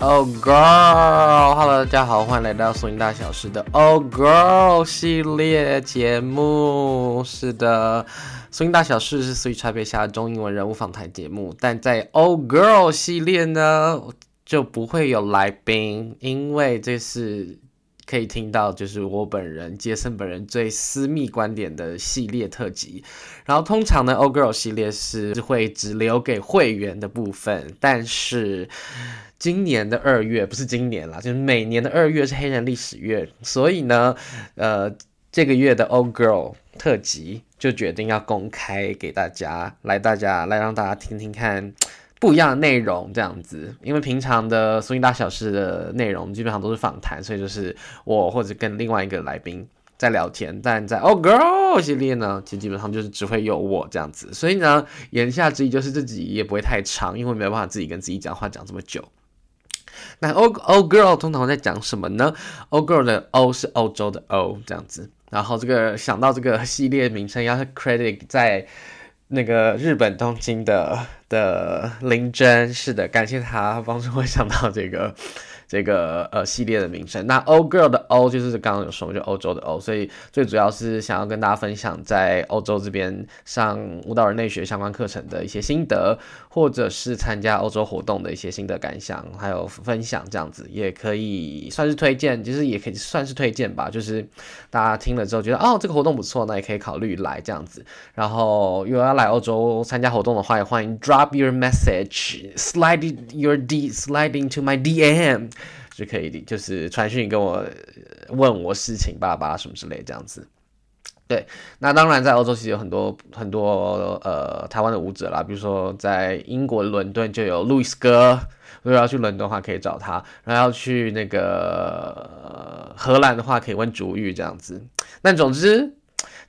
Oh girl，Hello，大家好，欢迎来到苏音大小事的 Oh girl 系列节目。是的，声音大小事是 Switch 台下中英文人物访谈节目，但在 Old girl 系列呢，就不会有来宾，因为这是可以听到就是我本人杰森本人最私密观点的系列特辑。然后通常呢 Old girl 系列是会只留给会员的部分，但是。今年的二月不是今年啦，就是每年的二月是黑人历史月，所以呢，呃，这个月的 Old Girl 特辑就决定要公开给大家，来大家来让大家听听看不一样的内容，这样子。因为平常的苏音大小事的内容基本上都是访谈，所以就是我或者跟另外一个来宾在聊天，但在 Oh Girl 系列呢，其实基本上就是只会有我这样子。所以呢，言下之意就是自己也不会太长，因为没有办法自己跟自己讲话讲这么久。那 O O girl 通常在讲什么呢？O girl 的 O 是欧洲的 O 这样子，然后这个想到这个系列名称，要是 credit 在那个日本东京的的林真，是的，感谢他帮助我想到这个。这个呃系列的名称，那 Old Girl 的 Old 就是刚刚有说，就欧洲的 O，所以最主要是想要跟大家分享在欧洲这边上舞蹈人类学相关课程的一些心得，或者是参加欧洲活动的一些心得感想，还有分享这样子，也可以算是推荐，其实也可以算是推荐吧，就是大家听了之后觉得哦这个活动不错，那也可以考虑来这样子。然后如果要来欧洲参加活动的话，也欢迎 drop your message，slide your D，slide into my DM。就可以，就是传讯跟我问我事情，巴拉巴拉什么之类这样子。对，那当然在欧洲其实有很多很多呃台湾的舞者啦，比如说在英国伦敦就有路易斯哥，如果要去伦敦的话可以找他，然后要去那个、荷兰的话可以问竹玉这样子。但总之。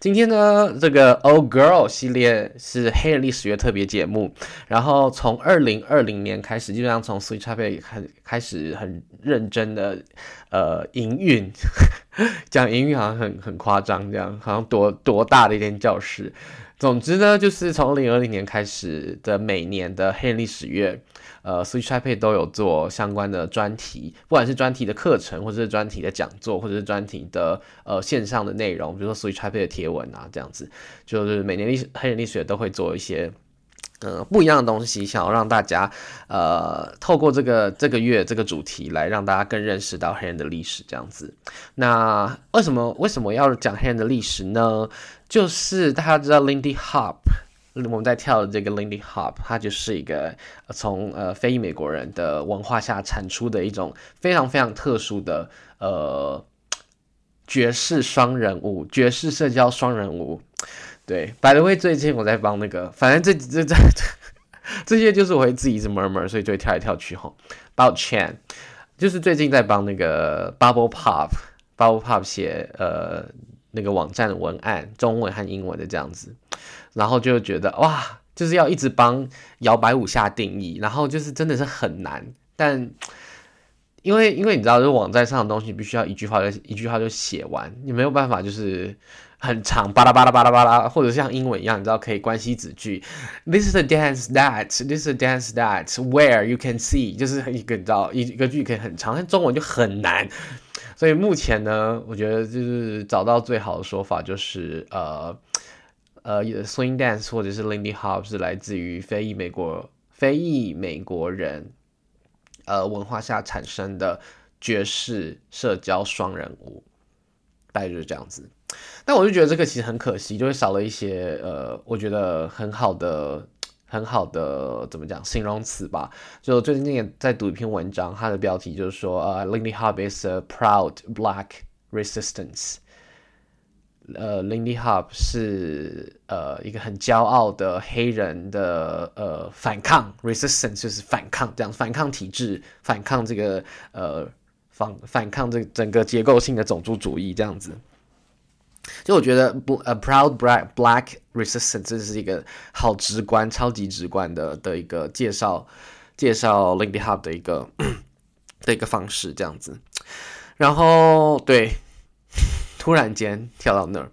今天呢，这个 Old Girl 系列是黑人历史月特别节目。然后从二零二零年开始，基本上从 Switch Taipei 开开始很认真的呃营运，讲营运好像很很夸张，这样好像多多大的一间教室。总之呢，就是从二零二零年开始的每年的黑人历史月。呃，Switch Taipei 都有做相关的专题，不管是专题的课程，或者是专题的讲座，或者是专题的呃线上的内容，比如说 Switch Taipei 的贴文啊，这样子，就是每年历史黑人历史都会做一些呃不一样的东西，想要让大家呃透过这个这个月这个主题来让大家更认识到黑人的历史这样子。那为什么为什么要讲黑人的历史呢？就是大家知道 Lindy Hop。我们在跳的这个 Lindy Hop，它就是一个从呃非裔美国人的文化下产出的一种非常非常特殊的呃爵士双人舞，爵士社交双人舞。对，by the way，最近我在帮那个，反正这这这这些就是我会自己一直 murmur，所以就会跳来跳去吼。抱歉，就是最近在帮那个 Bubble Pop，Bubble Pop 写呃那个网站的文案，中文和英文的这样子。然后就觉得哇，就是要一直帮摇摆舞下定义，然后就是真的是很难。但因为因为你知道，这网站上的东西必须要一句话就一句话就写完，你没有办法就是很长巴拉巴拉巴拉巴拉，或者像英文一样，你知道可以关系子句。This is a dance that, this is a dance that, where you can see，就是一个你知道一一个句可以很长，但中文就很难。所以目前呢，我觉得就是找到最好的说法就是呃。呃，swing dance 或者是 Lindy Hop 是来自于非裔美国非裔美国人呃文化下产生的爵士社交双人舞，大概就是这样子。但我就觉得这个其实很可惜，就会少了一些呃，我觉得很好的很好的怎么讲形容词吧。就最近也在读一篇文章，它的标题就是说呃，Lindy Hop is a proud black resistance。呃，Lindy Hop 是呃一个很骄傲的黑人的呃反抗，resistance 就是反抗，这样反抗体制，反抗这个呃反反抗这整个结构性的种族主义这样子。就我觉得不，a proud black black resistance 这是一个好直观、超级直观的的一个介绍，介绍 Lindy Hop 的一个 的一个方式这样子。然后对，突然间跳到那儿，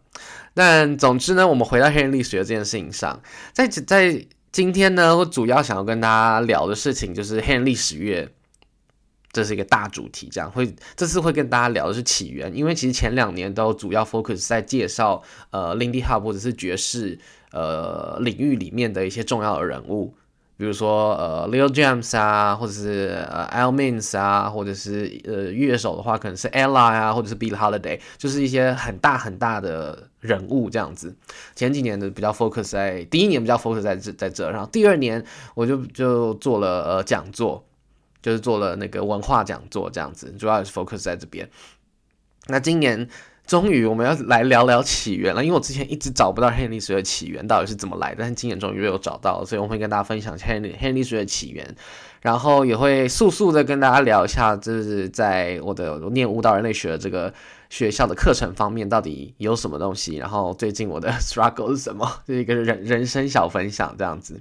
但总之呢，我们回到黑人历史的这件事情上，在在今天呢，我主要想要跟大家聊的事情就是黑人历史月。这是一个大主题，这样。会这次会跟大家聊的是起源，因为其实前两年都主要 focus 在介绍呃 Lindy Hop 或者是爵士呃领域里面的一些重要的人物，比如说呃 Lil James 啊，或者是呃 Al Minns 啊，或者是呃乐手的话可能是 Ella 啊，或者是 Bill Holiday，就是一些很大很大的人物这样子。前几年的比较 focus 在第一年比较 focus 在这在这，然后第二年我就就做了呃讲座。就是做了那个文化讲座这样子，主要是 focus 在这边。那今年终于我们要来聊聊起源了，因为我之前一直找不到黑历史的起源到底是怎么来的，但是今年终于有找到，所以我会跟大家分享黑黑历史的起源，然后也会速速的跟大家聊一下，就是在我的念舞蹈人类学的这个学校的课程方面到底有什么东西，然后最近我的 struggle 是什么，就是一个人人生小分享这样子。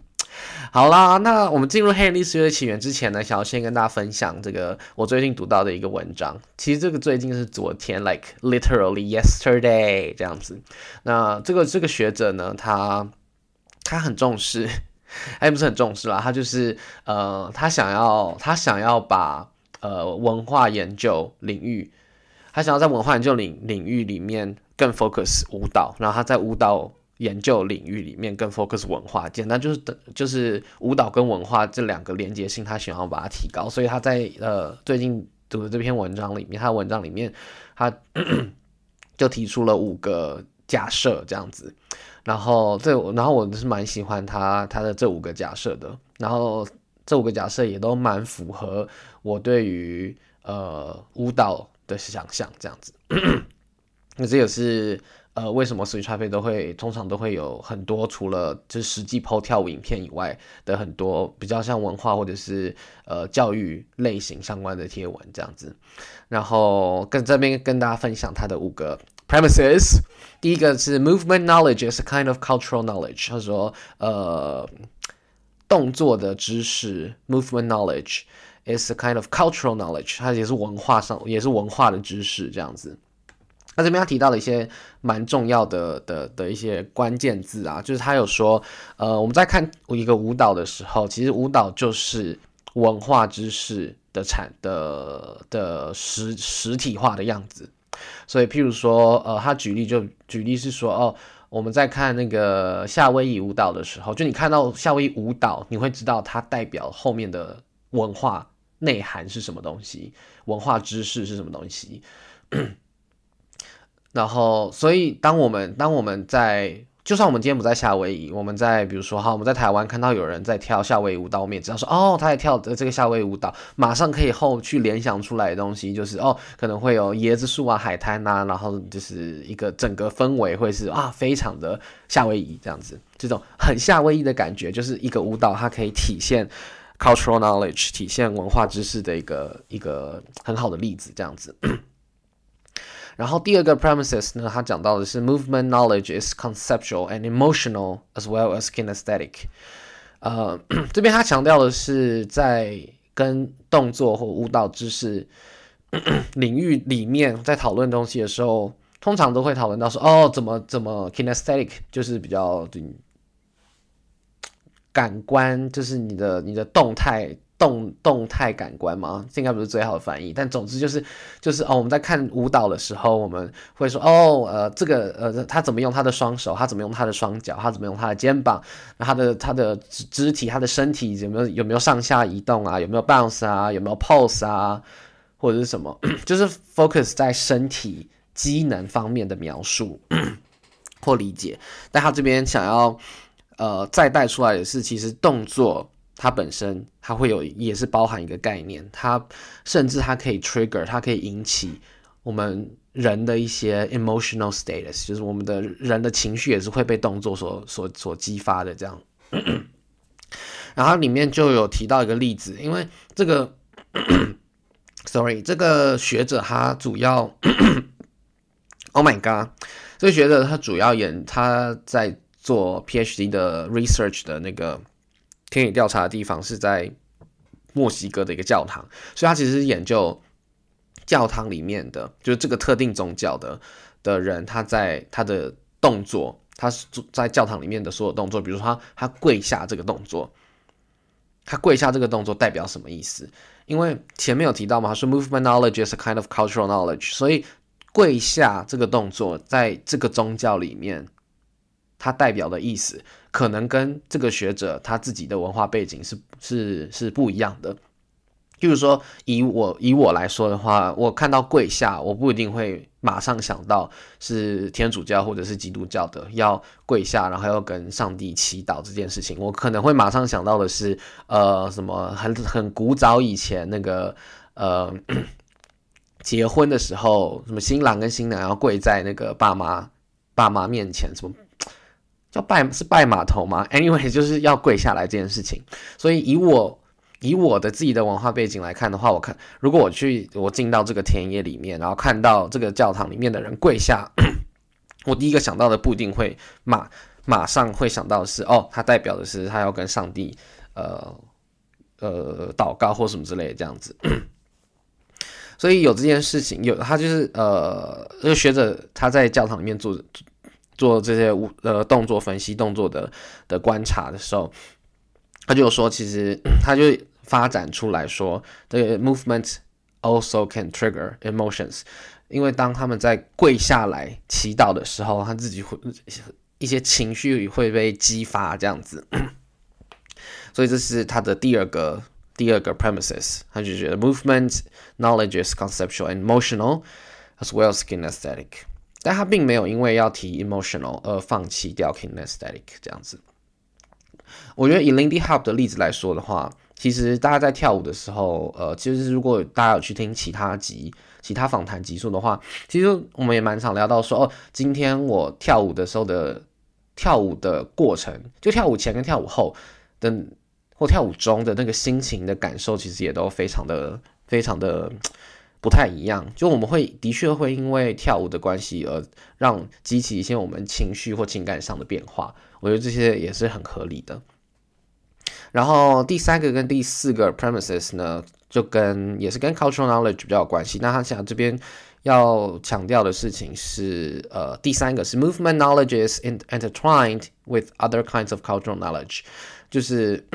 好啦，那我们进入黑历史的起源之前呢，想要先跟大家分享这个我最近读到的一个文章。其实这个最近是昨天，like literally yesterday 这样子。那这个这个学者呢，他他很重视，哎，不是很重视啦，他就是呃，他想要他想要把呃文化研究领域，他想要在文化研究领领域里面更 focus 舞蹈，然后他在舞蹈。研究领域里面更 focus 文化，简单就是就是舞蹈跟文化这两个连接性，他想要把它提高，所以他在呃最近读的这篇文章里面，他的文章里面他 就提出了五个假设这样子，然后这然后我是蛮喜欢他他的这五个假设的，然后这五个假设也都蛮符合我对于呃舞蹈的想象这样子，那 这也是。呃，为什么 Switch Cafe 都会通常都会有很多除了就是实际 PO 跳舞影片以外的很多比较像文化或者是呃教育类型相关的贴文这样子，然后跟这边跟大家分享它的五个 premises。第一个是 movement knowledge is a kind of cultural knowledge，他说呃动作的知识 movement knowledge is a kind of cultural knowledge，它也是文化上也是文化的知识这样子。那这边他提到了一些蛮重要的的的一些关键字啊，就是他有说，呃，我们在看一个舞蹈的时候，其实舞蹈就是文化知识的产的的实实体化的样子。所以，譬如说，呃，他举例就举例是说，哦，我们在看那个夏威夷舞蹈的时候，就你看到夏威夷舞蹈，你会知道它代表后面的文化内涵是什么东西，文化知识是什么东西。然后，所以当我们当我们在，就算我们今天不在夏威夷，我们在比如说哈，我们在台湾看到有人在跳夏威夷舞蹈，我们也知道说哦，他在跳的这个夏威夷舞蹈，马上可以后去联想出来的东西就是哦，可能会有椰子树啊、海滩呐，然后就是一个整个氛围会是啊，非常的夏威夷这样子，这种很夏威夷的感觉，就是一个舞蹈它可以体现 cultural knowledge，体现文化知识的一个一个很好的例子这样子。然后第二个 premises 呢，他讲到的是 movement knowledge is conceptual and emotional as well as kinesthetic。呃，这边他强调的是在跟动作或舞蹈知识领域里面在讨论东西的时候，通常都会讨论到说，哦，怎么怎么 kinesthetic 就是比较感官，就是你的你的动态。动动态感官吗？这应该不是最好的翻译，但总之就是就是哦，我们在看舞蹈的时候，我们会说哦，呃，这个呃，他怎么用他的双手，他怎么用他的双脚，他怎么用他的肩膀，他的他的肢肢体，他的身体有没有有没有上下移动啊？有没有 bounce 啊？有没有 pose 啊？或者是什么？就是 focus 在身体机能方面的描述或理解。但他这边想要呃再带出来的是，其实动作。它本身它会有，也是包含一个概念，它甚至它可以 trigger，它可以引起我们人的一些 emotional status，就是我们的人的情绪也是会被动作所所所激发的这样。然后里面就有提到一个例子，因为这个，sorry，这个学者他主要 Oh my god！这个学者他主要演他在做 PhD 的 research 的那个田野调查的地方是在墨西哥的一个教堂，所以他其实是研究教堂里面的，就是这个特定宗教的的人，他在他的动作，他是在教堂里面的所有动作，比如说他他跪下这个动作，他跪下这个动作代表什么意思？因为前面有提到嘛，说 movement knowledge is a kind of cultural knowledge，所以跪下这个动作在这个宗教里面，它代表的意思可能跟这个学者他自己的文化背景是是是不一样的。就是说，以我以我来说的话，我看到跪下，我不一定会马上想到是天主教或者是基督教的要跪下，然后要跟上帝祈祷这件事情。我可能会马上想到的是，呃，什么很很古早以前那个呃结婚的时候，什么新郎跟新娘要跪在那个爸妈爸妈面前，什么叫拜是拜码头吗？Anyway，就是要跪下来这件事情。所以以我。以我的自己的文化背景来看的话，我看如果我去我进到这个田野里面，然后看到这个教堂里面的人跪下，我第一个想到的不一定会马马上会想到的是哦，它代表的是他要跟上帝呃呃祷告或什么之类的这样子。所以有这件事情，有他就是呃，这个学者他在教堂里面做做这些呃动作分析、动作的的观察的时候，他就说，其实他就。发展出来说，这个 movement also can trigger emotions，因为当他们在跪下来祈祷的时候，他自己会一些情绪会被激发，这样子。所以这是他的第二个第二个 premises，他就觉得 movement knowledge is conceptual and emotional as well as kinesthetic，但他并没有因为要提 emotional 而放弃掉 kinesthetic 这样子。我觉得以 Lindy Hop 的例子来说的话。其实大家在跳舞的时候，呃，其实如果大家有去听其他集、其他访谈集数的话，其实我们也蛮常聊到说，哦，今天我跳舞的时候的跳舞的过程，就跳舞前跟跳舞后的或跳舞中的那个心情的感受，其实也都非常的、非常的不太一样。就我们会的确会因为跳舞的关系而让激起一些我们情绪或情感上的变化，我觉得这些也是很合理的。然后第三个跟第四个 premises 呢，就跟也是跟 cultural knowledge 比较有关系。那他想这边要强调的事情是，呃，第三个是 movement knowledge is intertwined with other kinds of cultural knowledge，就是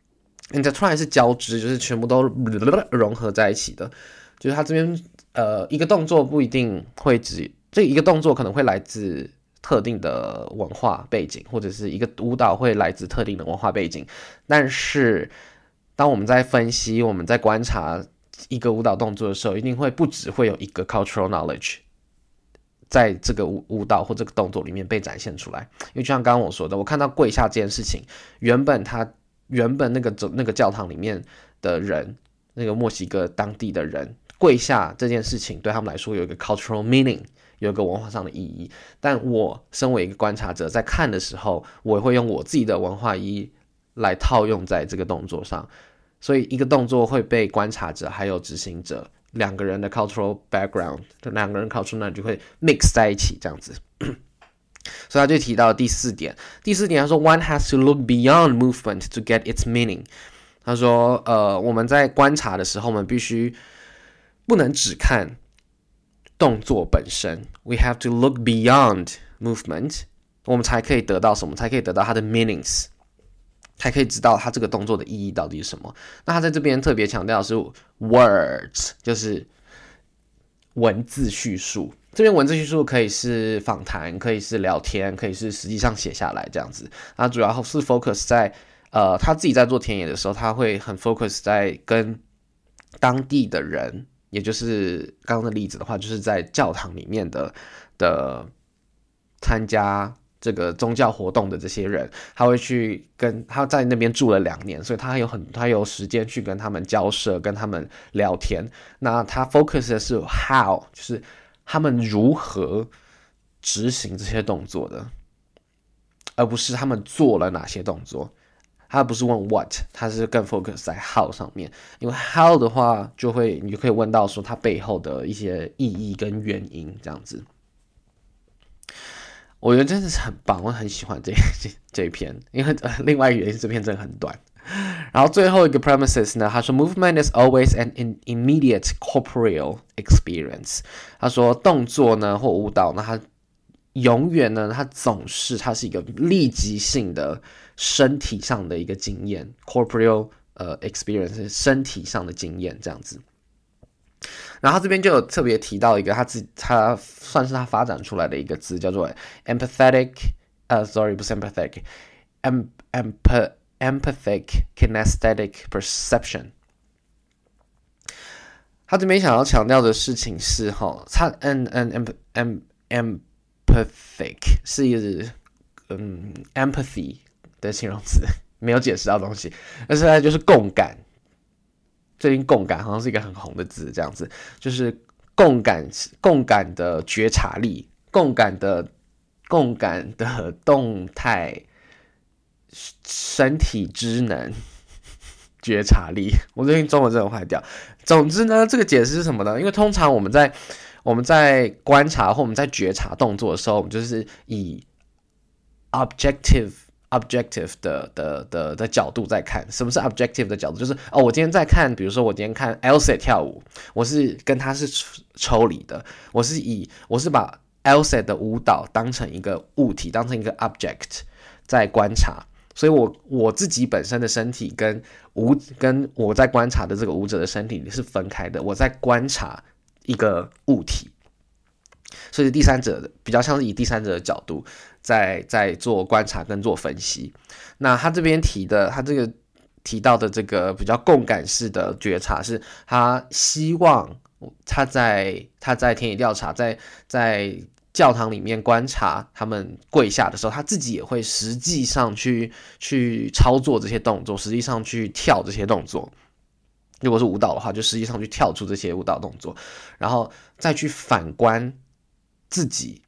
intertwined 是交织，就是全部都 融合在一起的。就是他这边呃一个动作不一定会只这一个动作可能会来自。特定的文化背景，或者是一个舞蹈会来自特定的文化背景，但是当我们在分析、我们在观察一个舞蹈动作的时候，一定会不只会有一个 cultural knowledge 在这个舞舞蹈或这个动作里面被展现出来。因为就像刚刚我说的，我看到跪下这件事情，原本他原本那个走那个教堂里面的人，那个墨西哥当地的人跪下这件事情，对他们来说有一个 cultural meaning。有一个文化上的意义，但我身为一个观察者，在看的时候，我会用我自己的文化意义来套用在这个动作上，所以一个动作会被观察者还有执行者两个人的 cultural background，这两个人 cultural 呢就会 mix 在一起这样子。所以他就提到第四点，第四点他说，one has to look beyond movement to get its meaning。他说，呃，我们在观察的时候，我们必须不能只看。动作本身，we have to look beyond movement，我们才可以得到什么？才可以得到它的 meanings，才可以知道它这个动作的意义到底是什么。那他在这边特别强调是 words，就是文字叙述。这边文字叙述可以是访谈，可以是聊天，可以是实际上写下来这样子。那主要是 focus 在呃他自己在做田野的时候，他会很 focus 在跟当地的人。也就是刚刚的例子的话，就是在教堂里面的的参加这个宗教活动的这些人，他会去跟他在那边住了两年，所以他有很他有时间去跟他们交涉，跟他们聊天。那他 focus 的是 how，就是他们如何执行这些动作的，而不是他们做了哪些动作。他不是问 what，他是更 focus 在 how 上面，因为 how 的话就会你就可以问到说它背后的一些意义跟原因这样子。我觉得真的是很棒，我很喜欢这这这一篇，因为、呃、另外一个原因是这篇真的很短。然后最后一个 premises 呢，他说 movement is always an immediate corporeal experience。他说动作呢或舞蹈呢，它永远呢，它总是它是一个立即性的身体上的一个经验，corporal 呃 experience 身体上的经验这样子。然后这边就有特别提到一个他自己他算是他发展出来的一个字，叫做 empathetic，呃，sorry 不是 empathetic，em emp empathic kinesthetic perception。他这边想要强调的事情是哈，他 an an em em empathic 是一个嗯 empathy 的形容词，没有解释到东西，但是它就是共感。最近共感好像是一个很红的字，这样子就是共感、共感的觉察力、共感的、共感的动态身体知能觉察力。我最近中文真的坏掉。总之呢，这个解释是什么呢？因为通常我们在我们在观察或我们在觉察动作的时候，我们就是以 objective。Objective 的的的的角度在看，什么是 objective 的角度？就是哦，我今天在看，比如说我今天看 Elsa 跳舞，我是跟他是抽离的，我是以我是把 Elsa 的舞蹈当成一个物体，当成一个 object 在观察，所以我我自己本身的身体跟舞跟我在观察的这个舞者的身体是分开的，我在观察一个物体。所以第三者比较像是以第三者的角度在在做观察跟做分析。那他这边提的，他这个提到的这个比较共感式的觉察，是他希望他在他在田野调查，在在教堂里面观察他们跪下的时候，他自己也会实际上去去操作这些动作，实际上去跳这些动作。如果是舞蹈的话，就实际上去跳出这些舞蹈动作，然后再去反观。自己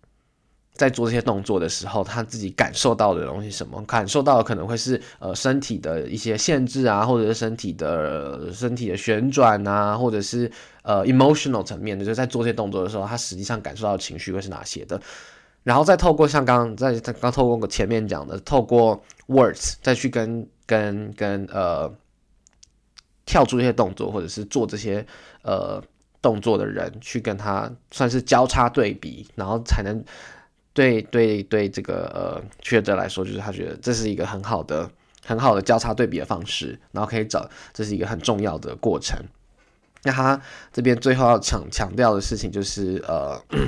在做这些动作的时候，他自己感受到的东西什么？感受到的可能会是呃身体的一些限制啊，或者是身体的身体的旋转啊，或者是呃 emotional 层面的，就在做这些动作的时候，他实际上感受到的情绪会是哪些的？然后再透过像刚刚在刚透过前面讲的，透过 words 再去跟跟跟呃跳出这些动作，或者是做这些呃。动作的人去跟他算是交叉对比，然后才能对对对这个呃学者来说，就是他觉得这是一个很好的很好的交叉对比的方式，然后可以找这是一个很重要的过程。那他这边最后要强强调的事情就是呃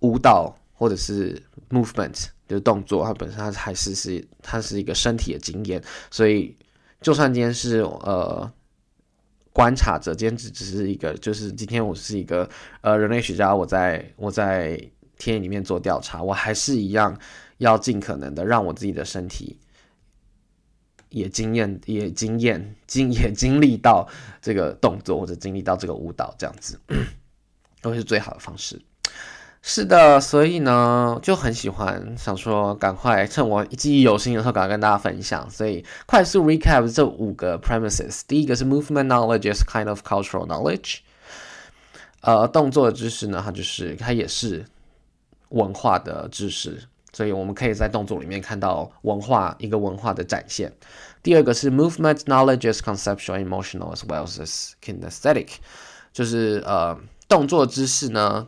舞蹈或者是 movement 就动作，它本身它还是是它是一个身体的经验，所以就算今天是呃。观察者，今天只只是一个，就是今天我是一个呃人类学家，我在我在田野里面做调查，我还是一样要尽可能的让我自己的身体也经验也经验经也经历到这个动作或者经历到这个舞蹈，这样子 都是最好的方式。是的，所以呢就很喜欢，想说赶快趁我记忆犹新的时候，赶快跟大家分享。所以快速 recap 这五个 premises，第一个是 movement knowledge is kind of cultural knowledge，呃，动作知识呢，它就是它也是文化的知识，所以我们可以在动作里面看到文化一个文化的展现。第二个是 movement knowledge is conceptual emotional as well as kinesthetic，就是呃动作知识呢。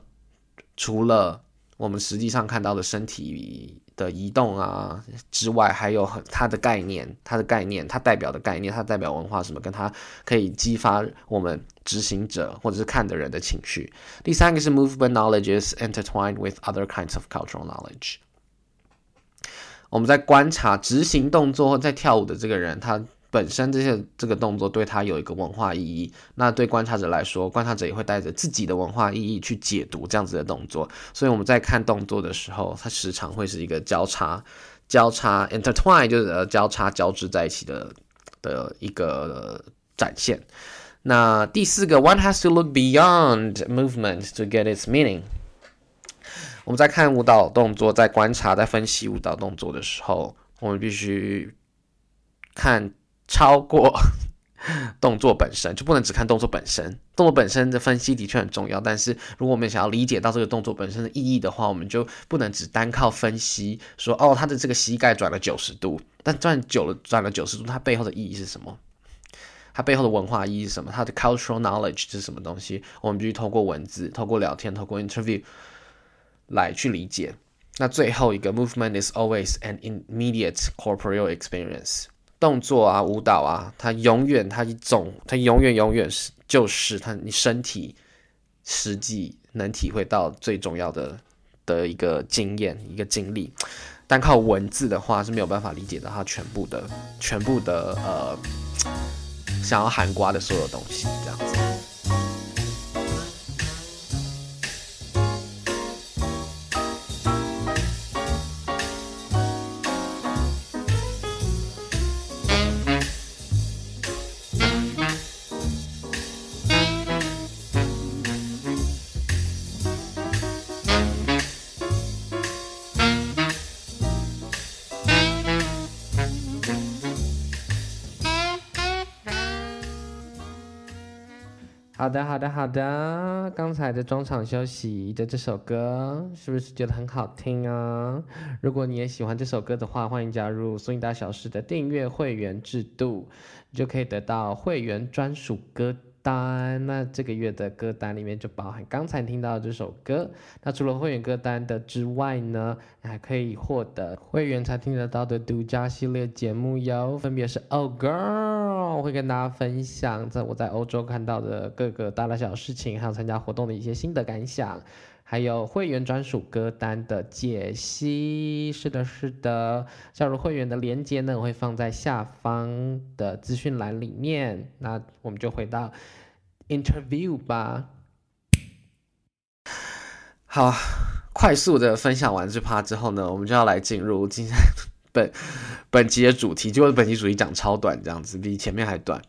除了我们实际上看到的身体的移动啊之外，还有它的概念，它的概念，它代表的概念，它代表文化什么，跟它可以激发我们执行者或者是看的人的情绪。第三个是 movement knowledge is intertwined with other kinds of cultural knowledge。我们在观察执行动作或在跳舞的这个人，他。本身这些这个动作对他有一个文化意义，那对观察者来说，观察者也会带着自己的文化意义去解读这样子的动作。所以我们在看动作的时候，它时常会是一个交叉、交叉 intertwine，就是呃交叉交织在一起的的一个展现。那第四个，one has to look beyond movement to get its meaning。我们在看舞蹈动作，在观察、在分析舞蹈动作的时候，我们必须看。超过 动作本身，就不能只看动作本身。动作本身的分析的确很重要，但是如果我们想要理解到这个动作本身的意义的话，我们就不能只单靠分析说哦，他的这个膝盖转了九十度，但转久了转了九十度，它背后的意义是什么？它背后的文化意义是什么？它的 cultural knowledge 是什么东西？我们必须透过文字、透过聊天、透过 interview 来去理解。那最后一个 movement is always an immediate corporeal experience。动作啊，舞蹈啊，它永远，它一种，它永远，永远是就是它你身体实际能体会到最重要的的一个经验，一个经历。单靠文字的话是没有办法理解到它全部的、全部的呃。想要含瓜的所有东西，这样子。好的，好的，好的。刚才的中场休息的这首歌，是不是觉得很好听啊？如果你也喜欢这首歌的话，欢迎加入苏影大小事的订阅会员制度，你就可以得到会员专属歌。单，那这个月的歌单里面就包含刚才听到这首歌。那除了会员歌单的之外呢，还可以获得会员才听得到的独家系列节目哟，分别是 Oh Girl，我会跟大家分享在我在欧洲看到的各个大大小小事情，还有参加活动的一些心得感想，还有会员专属歌单的解析。是的，是的，加入会员的链接呢，我会放在下方的资讯栏里面。那我们就回到。Interview 吧，好，快速的分享完这趴之后呢，我们就要来进入今天本本集的主题。结果本集主题讲超短，这样子比前面还短。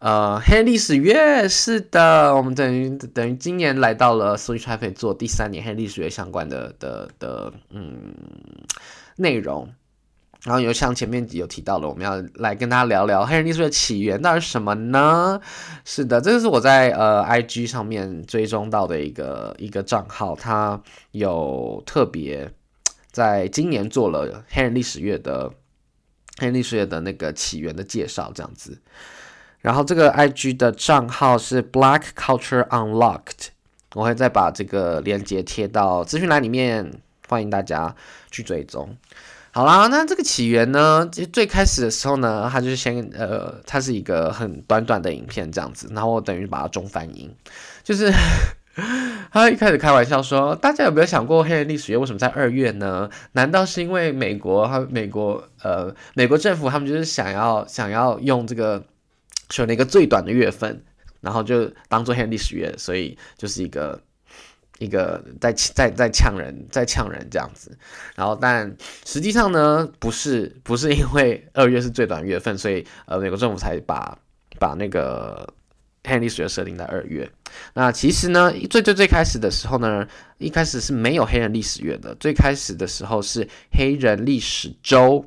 呃，黑历史月，是的，我们等于等于今年来到了 Switch Taipei 做第三年黑历史月相关的的的嗯内容。然后有像前面有提到了，我们要来跟大家聊聊黑人历史的起源到底是什么呢？是的，这个是我在呃 IG 上面追踪到的一个一个账号，它有特别在今年做了黑人历史月的黑人历史月的那个起源的介绍，这样子。然后这个 IG 的账号是 Black Culture Unlocked，我会再把这个链接贴到资讯栏里面，欢迎大家去追踪。好啦，那这个起源呢，其实最开始的时候呢，它就是先呃，它是一个很短短的影片这样子，然后我等于把它中翻英，就是 他一开始开玩笑说，大家有没有想过黑人历史月为什么在二月呢？难道是因为美国和美国呃美国政府他们就是想要想要用这个选了一个最短的月份，然后就当做黑人历史月，所以就是一个。一个在在在呛人，在呛人这样子，然后但实际上呢，不是不是因为二月是最短月份，所以呃美国政府才把把那个黑历史就设定在二月。那其实呢，最最最开始的时候呢，一开始是没有黑人历史月的，最开始的时候是黑人历史周。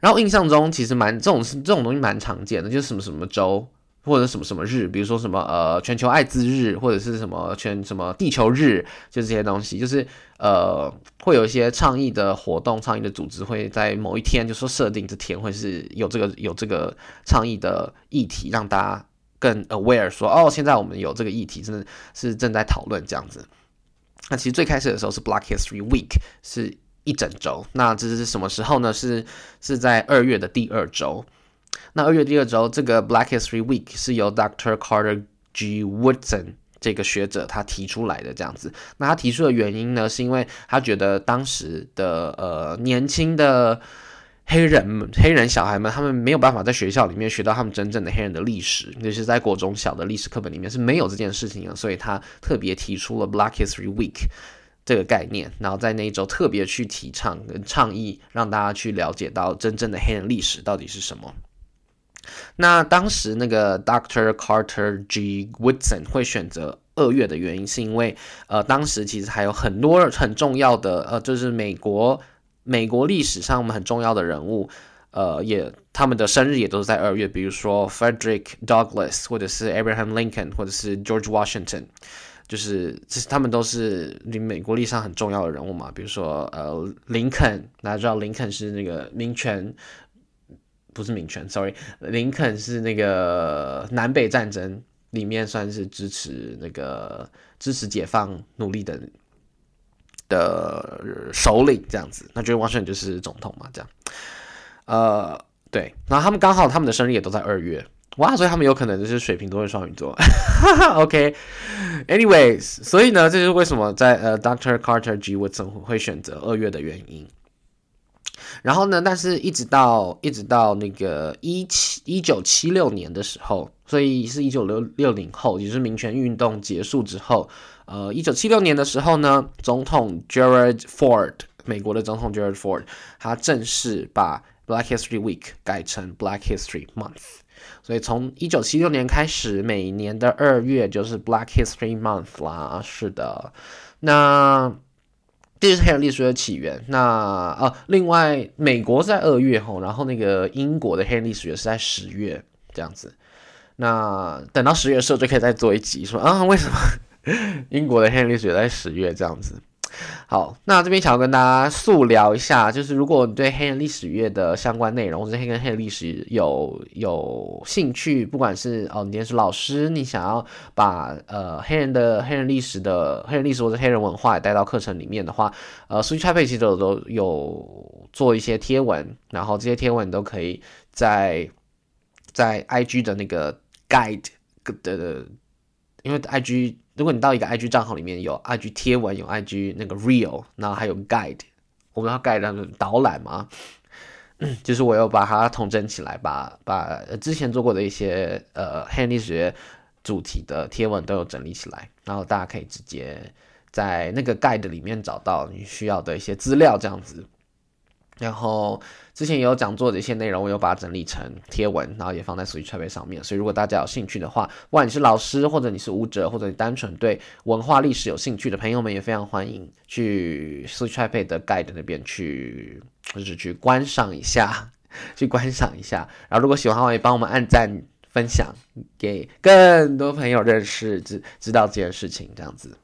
然后印象中其实蛮这种是这种东西蛮常见的，就是什么什么周。或者什么什么日，比如说什么呃全球艾滋日，或者是什么全什么地球日，就这些东西，就是呃会有一些倡议的活动，倡议的组织会在某一天就说设定这天会是有这个有这个倡议的议题，让大家更 aware 说哦，现在我们有这个议题，真的是正在讨论这样子。那其实最开始的时候是 Black History Week，是一整周。那这是什么时候呢？是是在二月的第二周。那二月第二周，这个 Black History Week 是由 Dr. Carter G. Woodson 这个学者他提出来的这样子。那他提出的原因呢，是因为他觉得当时的呃年轻的黑人黑人小孩们，他们没有办法在学校里面学到他们真正的黑人的历史，就是在国中小的历史课本里面是没有这件事情的，所以他特别提出了 Black History Week 这个概念，然后在那一周特别去提倡跟倡议，让大家去了解到真正的黑人历史到底是什么。那当时那个 Dr. Carter G. Woodson 会选择二月的原因，是因为呃，当时其实还有很多很重要的呃，就是美国美国历史上我们很重要的人物，呃，也他们的生日也都是在二月，比如说 Frederick Douglass，或者是 Abraham Lincoln，或者是 George Washington，就是这是他们都是美国历史上很重要的人物嘛。比如说呃，林肯，大家知道林肯是那个民权，不是民权，sorry，林肯是那个南北战争里面算是支持那个支持解放奴隶的的首领这样子。那 George Washington 就是总统嘛，这样。呃，对，然后他们刚好他们的生日也都在二月，哇，所以他们有可能就是水瓶座跟双鱼座。OK，anyways，、所以呢，这就是为什么在呃，Dr. Carter G. 我总会选择二月的原因。然后呢，但是一直到一直到那个一七一九七六年的时候，所以是一九六六零后，也就是民权运动结束之后，呃，一九七六年的时候呢，总统 Gerald Ford，美国的总统 Gerald Ford，他正式把 Black History Week 改成 Black History Month，所以从一九七六年开始，每年的二月就是 Black History Month 啦。是的，那这是黑人历史的起源。那呃、另外美国在二月吼，然后那个英国的黑人历史也是在十月这样子。那等到十月的时候就可以再做一集，说啊，为什么 英国的黑人历史学在十月这样子？好，那这边想要跟大家速聊一下，就是如果你对黑人历史月的相关内容，或者黑跟黑人历史有有兴趣，不管是哦，你今天是老师，你想要把呃黑人的黑人历史的黑人历史或者黑人文化也带到课程里面的话，呃，Switch Taipei 其实都都有做一些贴文，然后这些贴文你都可以在在 IG 的那个 Guide 的，因为 IG。如果你到一个 IG 账号里面有 IG 贴文，有 IG 那个 Reel，然后还有 Guide，我们要 Guide 那个导览嘛，就是我又把它统整起来，把把之前做过的一些呃黑历史学主题的贴文都有整理起来，然后大家可以直接在那个 Guide 里面找到你需要的一些资料，这样子。然后之前也有讲座的一些内容，我有把它整理成贴文，然后也放在 Switch Taipei 上面。所以如果大家有兴趣的话，不管你是老师，或者你是舞者，或者你单纯对文化历史有兴趣的朋友们，也非常欢迎去 Switch Taipei 的 Guide 那边去，就是去观赏一下，去观赏一下。然后如果喜欢的话，也帮我们按赞、分享，给更多朋友认识、知知道这件事情。这样子。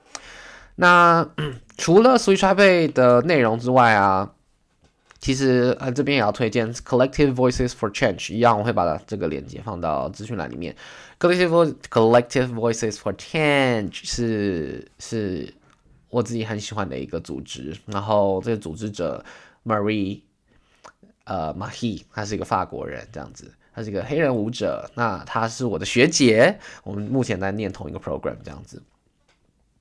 那 除了 Switch Taipei 的内容之外啊。其实呃，这边也要推荐 Collective Voices for Change，一样我会把它这个链接放到资讯栏里面。Collective Vo Collective Voices for Change 是是我自己很喜欢的一个组织，然后这个组织者 Marie 呃 Marie，他是一个法国人，这样子，他是一个黑人舞者，那他是我的学姐，我们目前在念同一个 program 这样子。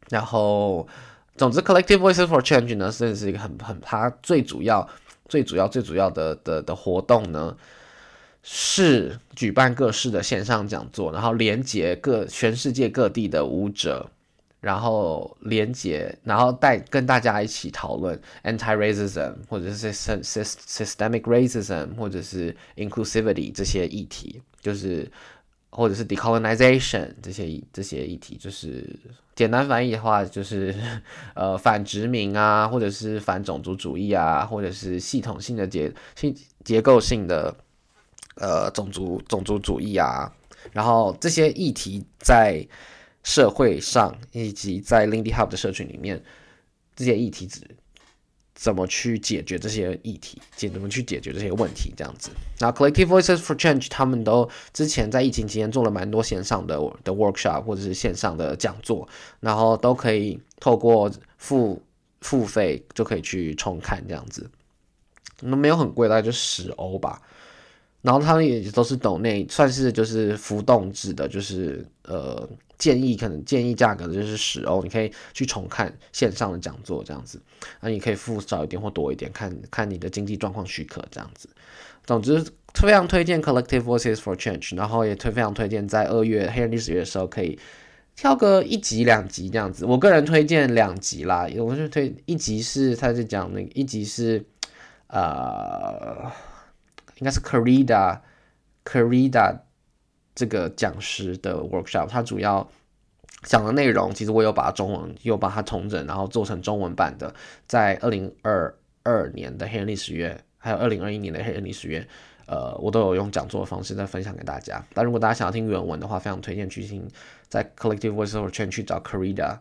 然后，总之 Collective Voices for Change 呢，甚至是一个很很他最主要。最主要、最主要的的的活动呢，是举办各式的线上讲座，然后连接各全世界各地的舞者，然后连接，然后带跟大家一起讨论 anti-racism 或者是 systemic racism 或者是 inclusivity 这些议题，就是。或者是 decolonization 这些这些议题，就是简单翻译的话，就是 呃反殖民啊，或者是反种族主义啊，或者是系统性的结性结构性的呃种族种族主义啊，然后这些议题在社会上以及在 Lindy Hop 的社群里面，这些议题指。怎么去解决这些议题？解怎么去解决这些问题？这样子。那 Collective Voices for Change 他们都之前在疫情期间做了蛮多线上的的 workshop 或者是线上的讲座，然后都可以透过付付费就可以去重看这样子。那没有很贵，大概就十欧吧。然后他们也都是 donate，算是就是浮动制的，就是呃。建议可能建议价格的就是十欧，你可以去重看线上的讲座这样子，那你可以付少一点或多一点，看看你的经济状况许可这样子。总之非常推荐 Collective Voices for Change，然后也推非常推荐在二月黑人历史月的时候可以挑个一集两集这样子。我个人推荐两集啦，我就推一集是他是讲那个一集是呃应该是 Carida Carida。这个讲师的 workshop，它主要讲的内容，其实我有把它中文又把它重整，然后做成中文版的，在二零二二年的黑人历史月，还有二零二一年的黑人历史月，呃，我都有用讲座的方式在分享给大家。但如果大家想要听原文的话，非常推荐去听在 Collective Voiceover 圈去找 Karida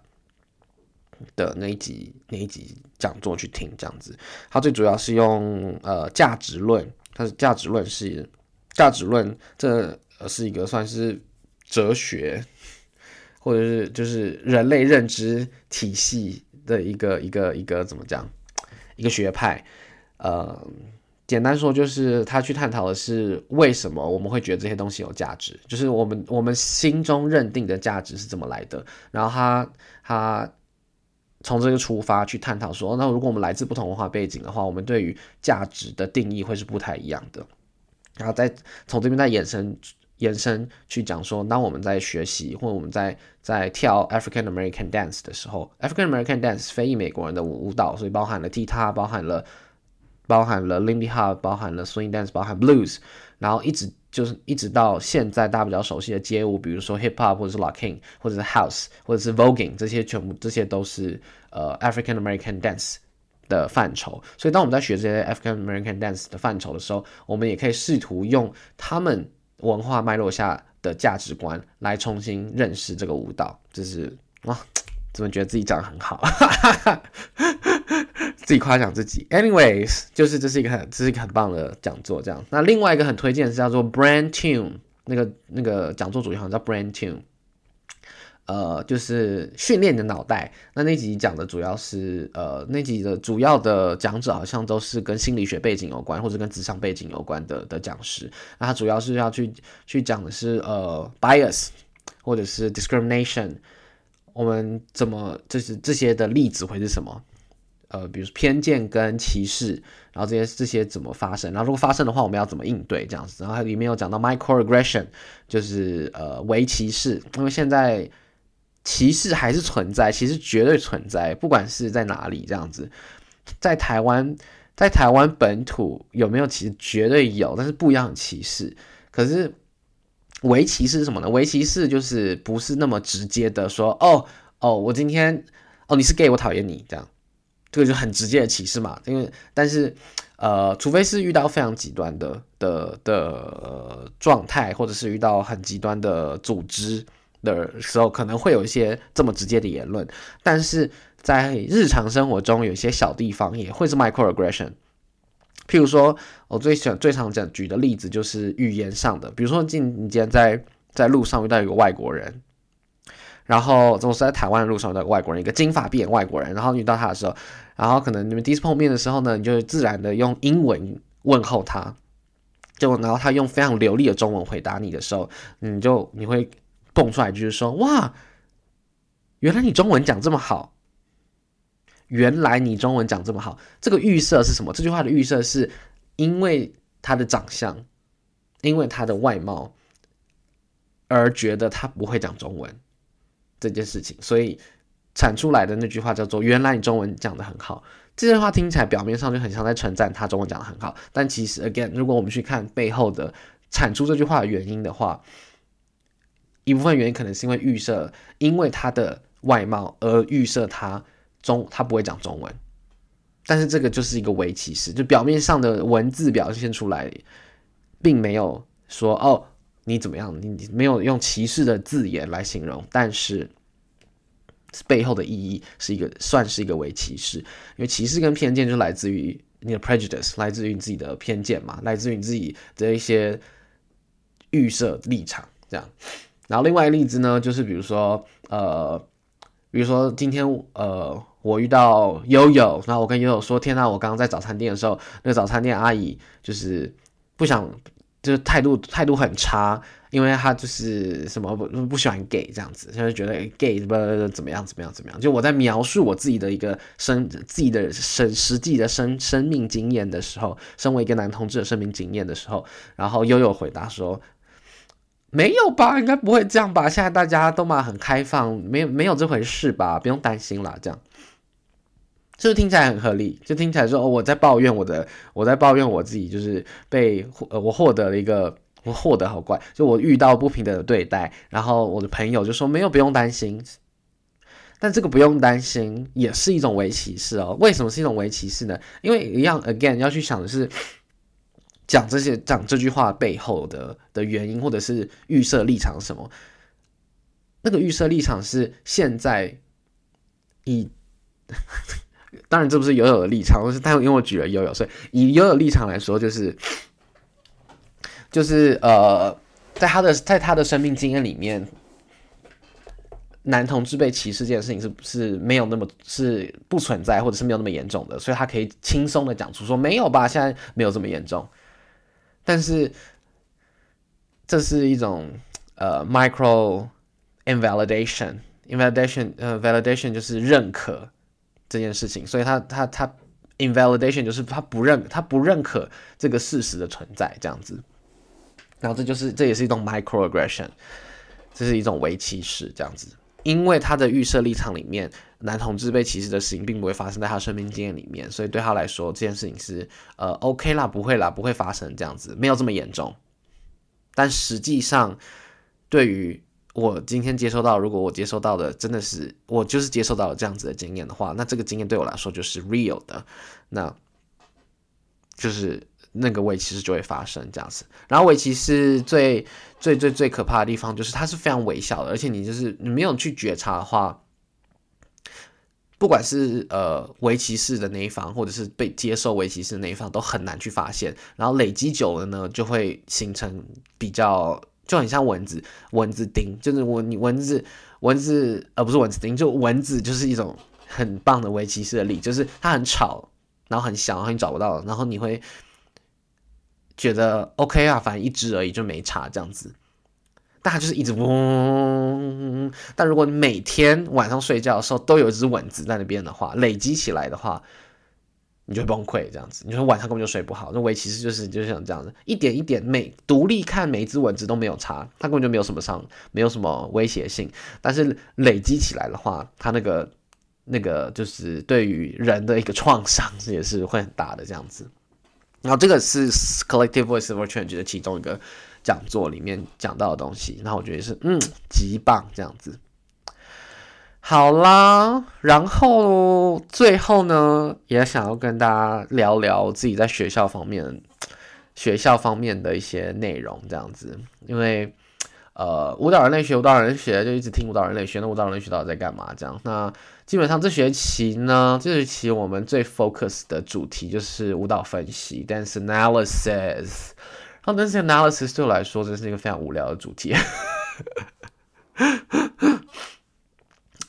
的那一集那一集讲座去听，这样子。它最主要是用呃价值论，它是价值论是价值论，这是一个算是哲学，或者是就是人类认知体系的一个一个一个怎么讲一个学派，呃。简单说，就是他去探讨的是为什么我们会觉得这些东西有价值，就是我们我们心中认定的价值是怎么来的。然后他他从这个出发去探讨说，那如果我们来自不同文化背景的话，我们对于价值的定义会是不太一样的。然后再从这边再衍生延伸去讲说，当我们在学习或者我们在在跳 African American dance 的时候，African American dance 非裔美国人的舞蹈，所以包含了踢踏，包含了。包含了 Lindy Hop，包含了 Swing Dance，包含 Blues，然后一直就是一直到现在大家比较熟悉的街舞，比如说 Hip Hop 或者是 Locking，或者是 House，或者是 Voguing，这些全部这些都是呃 African American Dance 的范畴。所以当我们在学这些 African American Dance 的范畴的时候，我们也可以试图用他们文化脉络下的价值观来重新认识这个舞蹈。就是哇，怎么觉得自己讲得很好？自己夸奖自己，anyways，就是这是一个很，这是一个很棒的讲座，这样。那另外一个很推荐是叫做 Brand Tune，那个那个讲座主题好像叫 Brand Tune，呃，就是训练的脑袋。那那集讲的主要是，呃，那集的主要的讲者好像都是跟心理学背景有关，或者跟职场背景有关的的讲师。那他主要是要去去讲的是，呃，bias 或者是 discrimination，我们怎么就是这些的例子会是什么？呃，比如偏见跟歧视，然后这些这些怎么发生？然后如果发生的话，我们要怎么应对？这样子，然后它里面有讲到 microaggression，就是呃微歧视，因为现在歧视还是存在，其实绝对存在，不管是在哪里这样子，在台湾，在台湾本土有没有歧视？绝对有，但是不一样歧视。可是微歧视是什么呢？微歧视就是不是那么直接的说，哦哦，我今天哦你是 gay，我讨厌你这样。这个就很直接的歧视嘛，因为但是，呃，除非是遇到非常极端的的的状态，或者是遇到很极端的组织的时候，可能会有一些这么直接的言论。但是在日常生活中，有些小地方也会是 microaggression。譬如说，我最喜欢最常讲举的例子就是语言上的，比如说，今你今天在在路上遇到一个外国人。然后总是在台湾的路上遇到外国人，一个金发碧眼外国人。然后遇到他的时候，然后可能你们第一次碰面的时候呢，你就自然的用英文问候他，就然后他用非常流利的中文回答你的时候，你就你会蹦出来就是说，哇，原来你中文讲这么好，原来你中文讲这么好。这个预设是什么？这句话的预设是因为他的长相，因为他的外貌，而觉得他不会讲中文。这件事情，所以产出来的那句话叫做“原来你中文讲得很好”。这句话听起来表面上就很像在称赞他中文讲得很好，但其实，again，如果我们去看背后的产出这句话的原因的话，一部分原因可能是因为预设，因为他的外貌而预设他中他不会讲中文。但是这个就是一个微歧视，就表面上的文字表现出来，并没有说哦。你怎么样？你你没有用歧视的字眼来形容，但是背后的意义是一个，算是一个微歧视。因为歧视跟偏见就来自于你的 prejudice，来自于你自己的偏见嘛，来自于你自己的一些预设立场这样。然后另外一个例子呢，就是比如说呃，比如说今天呃，我遇到悠悠，然后我跟悠悠说：“天呐，我刚刚在早餐店的时候，那个早餐店阿姨就是不想。”就是态度态度很差，因为她就是什么不不喜欢 gay 这样子，她就觉得 gay 不怎么样怎么样怎么样。就我在描述我自己的一个生自己的生实际的生生命经验的时候，身为一个男同志的生命经验的时候，然后悠悠回答说：“没有吧，应该不会这样吧？现在大家都嘛很开放，没有没有这回事吧？不用担心啦。”这样。是不是听起来很合理？就听起来说，哦，我在抱怨我的，我在抱怨我自己，就是被呃，我获得了一个，我获得好怪，就我遇到不平等的对待，然后我的朋友就说没有，不用担心。但这个不用担心也是一种微歧视哦。为什么是一种微歧视呢？因为一样，again 要去想的是，讲这些讲这句话背后的的原因，或者是预设立场什么？那个预设立场是现在以，当然这不是 Yoyo 的立场，我是他因为我举了 Yoyo，所以以 Yoyo 立场来说，就是就是呃，在他的在他的生命经验里面，男同志被歧视这件事情是是没有那么是不存在，或者是没有那么严重的，所以他可以轻松的讲出说没有吧，现在没有这么严重。但是这是一种呃 micro invalidation，invalidation 呃 validation 就是认可这件事情，所以他他他 invalidation 就是他不认他不认可这个事实的存在这样子，然后这就是这也是一种 microaggression，这是一种微歧视这样子，因为他的预设立场里面。男同志被歧视的事情并不会发生在他生命经验里面，所以对他来说这件事情是呃 OK 啦，不会啦，不会发生这样子，没有这么严重。但实际上，对于我今天接收到，如果我接收到的真的是我就是接收到了这样子的经验的话，那这个经验对我来说就是 real 的，那就是那个微歧视就会发生这样子。然后微歧视最最最最可怕的地方就是它是非常微小的，而且你就是你没有去觉察的话。不管是呃微歧视的那一方，或者是被接受微歧视的那一方，都很难去发现。然后累积久了呢，就会形成比较，就很像蚊子，蚊子叮，就是蚊蚊子蚊子，呃、不是蚊子叮，就蚊子就是一种很棒的微歧视的例，就是它很吵，然后很响，然后你找不到，然后你会觉得 OK 啊，反正一只而已，就没差这样子。但它就是一直嗡，但如果你每天晚上睡觉的时候都有一只蚊子在那边的话，累积起来的话，你就会崩溃这样子。你说晚上根本就睡不好，那围其实就是就像这样子，一点一点每独立看每一只蚊子都没有差，它根本就没有什么伤，没有什么威胁性。但是累积起来的话，它那个那个就是对于人的一个创伤也是会很大的这样子。然后这个是 Collective Voice of Change 的其中一个。讲座里面讲到的东西，那我觉得是嗯极棒这样子。好啦，然后最后呢，也想要跟大家聊聊自己在学校方面学校方面的一些内容这样子。因为呃，舞蹈人类学，舞蹈人类学就一直听舞蹈人类学，那舞蹈人类学到底在干嘛？这样，那基本上这学期呢，这学期我们最 focus 的主题就是舞蹈分析 （dance analysis）。然后，dance analysis 对我来说，真是一个非常无聊的主题。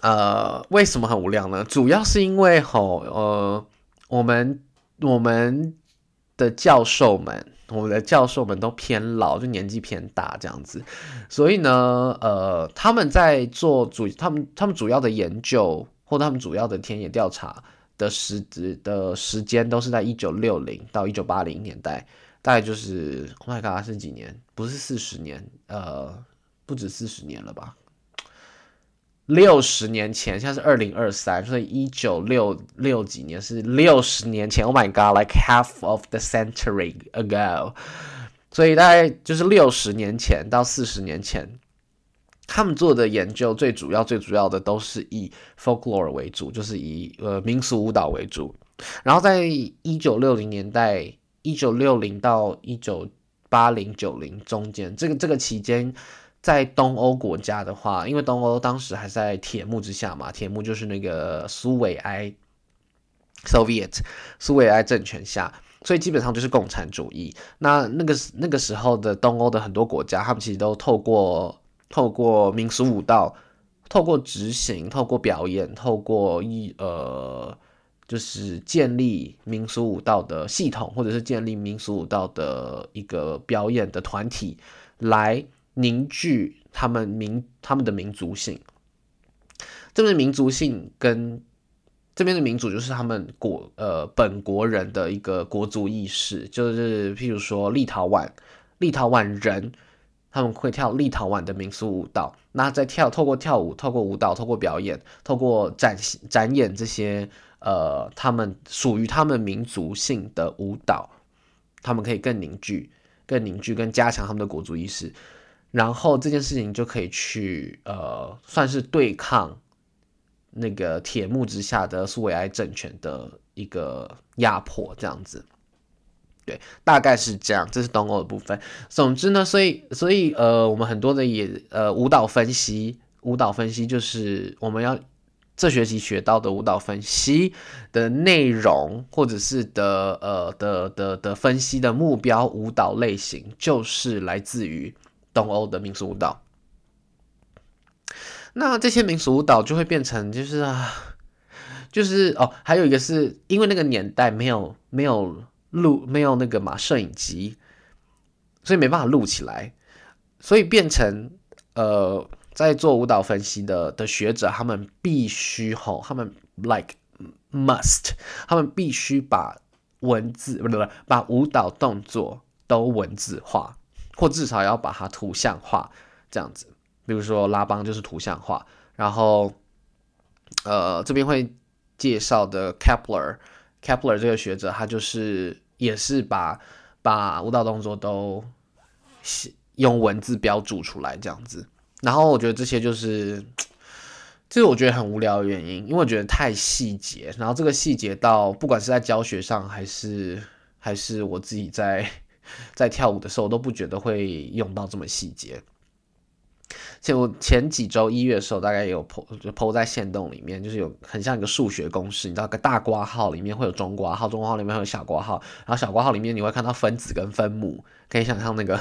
呃，为什么很无聊呢？主要是因为吼，呃，我们我们的教授们，我们的教授们都偏老，就年纪偏大这样子，所以呢，呃，他们在做主，他们他们主要的研究或他们主要的田野调查的时值的时间，都是在一九六零到一九八零年代。大概就是，Oh my God，是几年？不是四十年，呃，不止四十年了吧？六十年前，现在是二零二三，所以一九六六几年是六十年前。Oh my God，like half of the century ago。所以大概就是六十年前到四十年前，他们做的研究最主要、最主要的都是以 folklore 为主，就是以呃民俗舞蹈为主。然后在一九六零年代。一九六零到一九八零九零中间，这个这个期间，在东欧国家的话，因为东欧当时还在铁幕之下嘛，铁幕就是那个苏维埃 （Soviet） 苏维埃政权下，所以基本上就是共产主义。那那个那个时候的东欧的很多国家，他们其实都透过透过民俗舞蹈，透过执行，透过表演，透过一呃。就是建立民俗舞蹈的系统，或者是建立民俗舞蹈的一个表演的团体，来凝聚他们民他们的民族性。这边的民族性跟这边的民族就是他们国呃本国人的一个国族意识，就是譬如说立陶宛，立陶宛人他们会跳立陶宛的民俗舞蹈，那在跳透过跳舞、透过舞蹈、透过表演、透过展展演这些。呃，他们属于他们民族性的舞蹈，他们可以更凝聚、更凝聚、更加强他们的国族意识，然后这件事情就可以去呃，算是对抗那个铁幕之下的苏维埃政权的一个压迫，这样子。对，大概是这样，这是东欧的部分。总之呢，所以所以呃，我们很多的也呃舞蹈分析，舞蹈分析就是我们要这学期学到的舞蹈分析的内容，或者是的呃的的的分析的目标舞蹈类型，就是来自于东欧的民俗舞蹈。那这些民俗舞蹈就会变成就是啊，就是哦，还有一个是因为那个年代没有没有。录没有那个嘛摄影机，所以没办法录起来，所以变成呃，在做舞蹈分析的的学者，他们必须吼，他们 like must，他们必须把文字不不不，把舞蹈动作都文字化，或至少要把它图像化，这样子。比如说拉邦就是图像化，然后呃这边会介绍的 Kepler。Kepler 这个学者，他就是也是把把舞蹈动作都用文字标注出来这样子，然后我觉得这些就是，这是我觉得很无聊的原因，因为我觉得太细节，然后这个细节到不管是在教学上还是还是我自己在在跳舞的时候，都不觉得会用到这么细节。其实我前几周一月的时候，大概有剖就剖在线动里面，就是有很像一个数学公式，你知道，个大括号里面会有中括号，中括号里面会有小括号，然后小括号里面你会看到分子跟分母，可以想象那个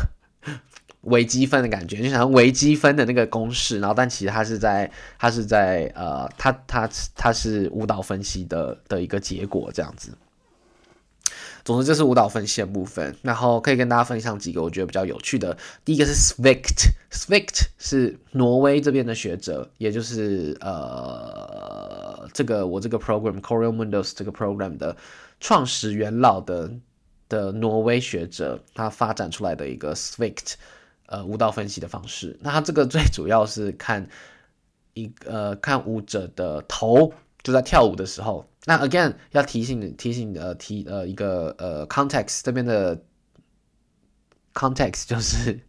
微积分的感觉，就想像微积分的那个公式，然后但其实它是在它是在呃，它它它是舞蹈分析的的一个结果这样子。总之，这是舞蹈分析的部分。然后可以跟大家分享几个我觉得比较有趣的。第一个是 Svikt，Svikt 是挪威这边的学者，也就是呃，这个我这个 program Choreo Mundus 这个 program 的创始元老的的挪威学者，他发展出来的一个 Svikt 呃舞蹈分析的方式。那他这个最主要是看一呃看舞者的头，就在跳舞的时候。那 again 要提醒提醒呃提呃一个呃 context 这边的 context 就是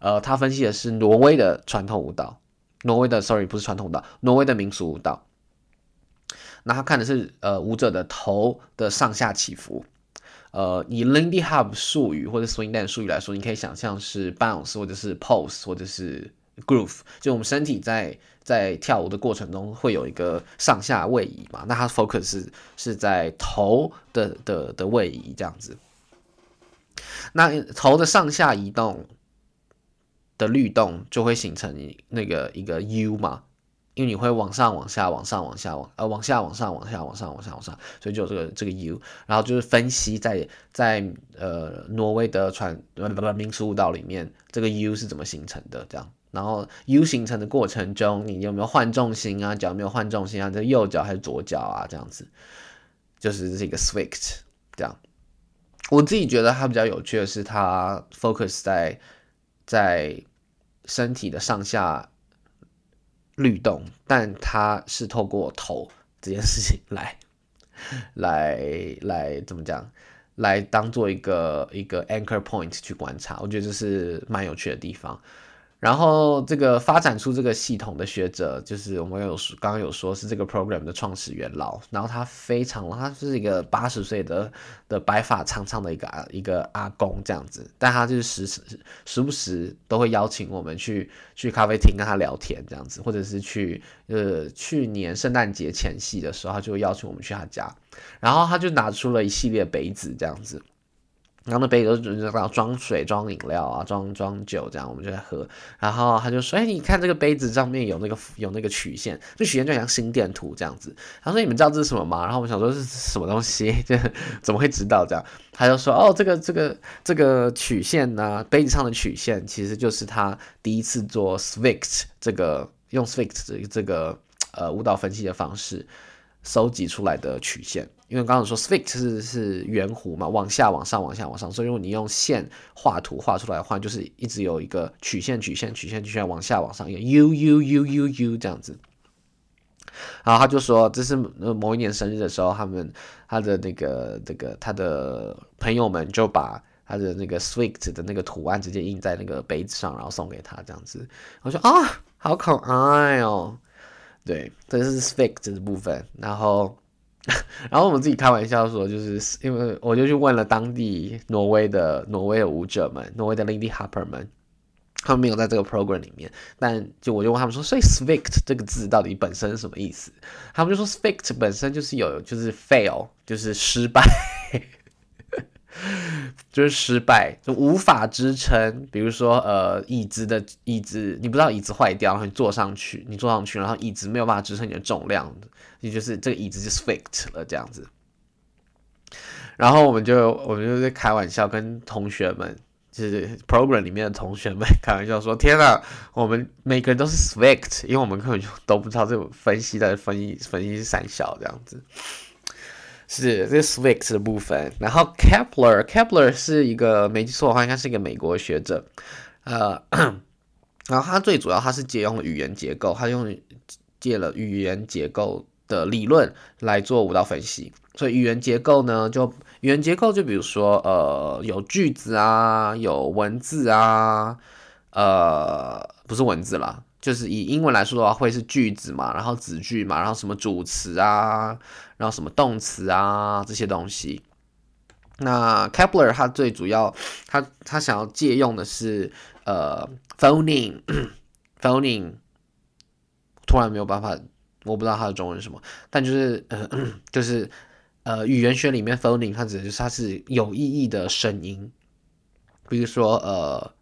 呃他分析的是挪威的传统舞蹈，挪威的 sorry 不是传统舞蹈，挪威的民俗舞蹈。那他看的是呃舞者的头的上下起伏，呃以 Lindy Hop 术语或者 Swing Dance 术语来说，你可以想象是 bounce 或者是 pose 或者是 groove，就我们身体在。在跳舞的过程中会有一个上下位移嘛？那它 focus 是在头的的的位移这样子。那头的上下移动的律动就会形成那个一个 U 嘛？因为你会往上、往下、往上、往下、往呃往下、往上、往下、往上、往下、往上，所以就有这个这个 U。然后就是分析在在呃挪威的传不不民俗舞蹈里面，这个 U 是怎么形成的这样。然后 U 形成的过程中，你有没有换重心啊？脚有没有换重心啊？这右脚还是左脚啊？这样子，就是这个 Svikt 这样。我自己觉得它比较有趣的是，它 focus 在在身体的上下律动，但它是透过头这件事情来 来来怎么讲？来当做一个一个 anchor point 去观察。我觉得这是蛮有趣的地方。然后这个发展出这个系统的学者，就是我们有，刚刚有说是这个 program 的创始元老。然后他非常，他是一个八十岁的的白发苍苍的一个啊一个阿公这样子，但他就是时时时不时都会邀请我们去去咖啡厅跟他聊天这样子，或者是去呃去年圣诞节前夕的时候，他就邀请我们去他家，然后他就拿出了一系列杯子这样子。然后那杯子就是装水、装饮料啊，装装酒这样，我们就在喝。然后他就说：“哎，你看这个杯子上面有那个有那个曲线，这曲线就像心电图这样子。”他说：“你们知道这是什么吗？”然后我们想说是什么东西，就怎么会知道这样？他就说：“哦，这个这个这个曲线呢、杯子上的曲线其实就是他第一次做 Swift 这个用 Swift 这这个呃舞蹈分析的方式收集出来的曲线。”因为刚刚说 Svikt 是是圆弧嘛，往下、往上、往下、往上，所以如果你用线画图画出来的话，就是一直有一个曲线、曲线、曲线、曲线往下、往上，一个 U U U U U 这样子。然后他就说，这是某一年生日的时候，他们他的那个这个他的朋友们就把他的那个 Svikt 的那个图案直接印在那个杯子上，然后送给他这样子。我说啊，好可爱哦。对，这是 Svikt 的部分，然后。然后我们自己开玩笑说，就是因为我就去问了当地挪威的挪威的舞者们，挪威的 Lindy Hopper 们，他们没有在这个 program 里面，但就我就问他们说，所以 Svikt 这个字到底本身是什么意思？他们就说 Svikt 本身就是有就是 fail，就是失败。就是失败，就无法支撑。比如说，呃，椅子的椅子，你不知道椅子坏掉，然后你坐上去，你坐上去，然后椅子没有办法支撑你的重量，也就是这个椅子就 svikt 了这样子。然后我们就我们就在开玩笑，跟同学们，就是 program 里面的同学们开玩笑说：“天哪，我们每个人都是 svikt，因为我们根本就都不知道这种分析的分析分析是三小这样子。”是这 s w i x 的部分，然后 Kepler，Kepler 是一个没记错的话，应该是一个美国学者，呃，然后他最主要他是借用了语言结构，他用借了语言结构的理论来做舞蹈分析，所以语言结构呢，就语言结构就比如说呃有句子啊，有文字啊，呃不是文字啦。就是以英文来说的话，会是句子嘛，然后子句嘛，然后什么主词啊，然后什么动词啊这些东西。那 Kepler 他最主要，他他想要借用的是呃 phoning，phoning，突然没有办法，我不知道它的中文是什么，但就是呃 就是呃语言学里面 phoning 它指的就是它是有意义的声音，比如说呃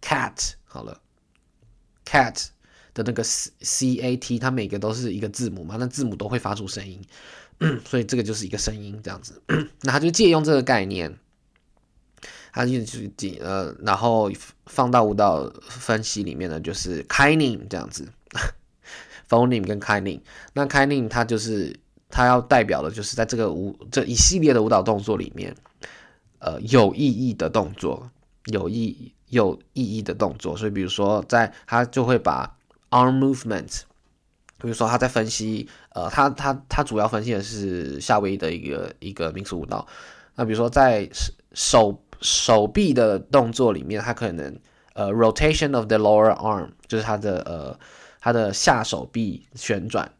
cat 好了。cat 的那个 c c a t 它每个都是一个字母嘛，那字母都会发出声音，所以这个就是一个声音这样子。那他就借用这个概念，他就是借呃，然后放到舞蹈分析里面呢，就是 kining 这样子，phoneme 跟 keining。那 keining 它就是它要代表的就是在这个舞这一系列的舞蹈动作里面，呃，有意义的动作，有意义。有意义的动作，所以比如说，在他就会把 arm movement，比如说他在分析，呃，他他他主要分析的是夏威夷的一个一个民俗舞蹈。那比如说在手手臂的动作里面，他可能呃 rotation of the lower arm，就是他的呃他的下手臂旋转。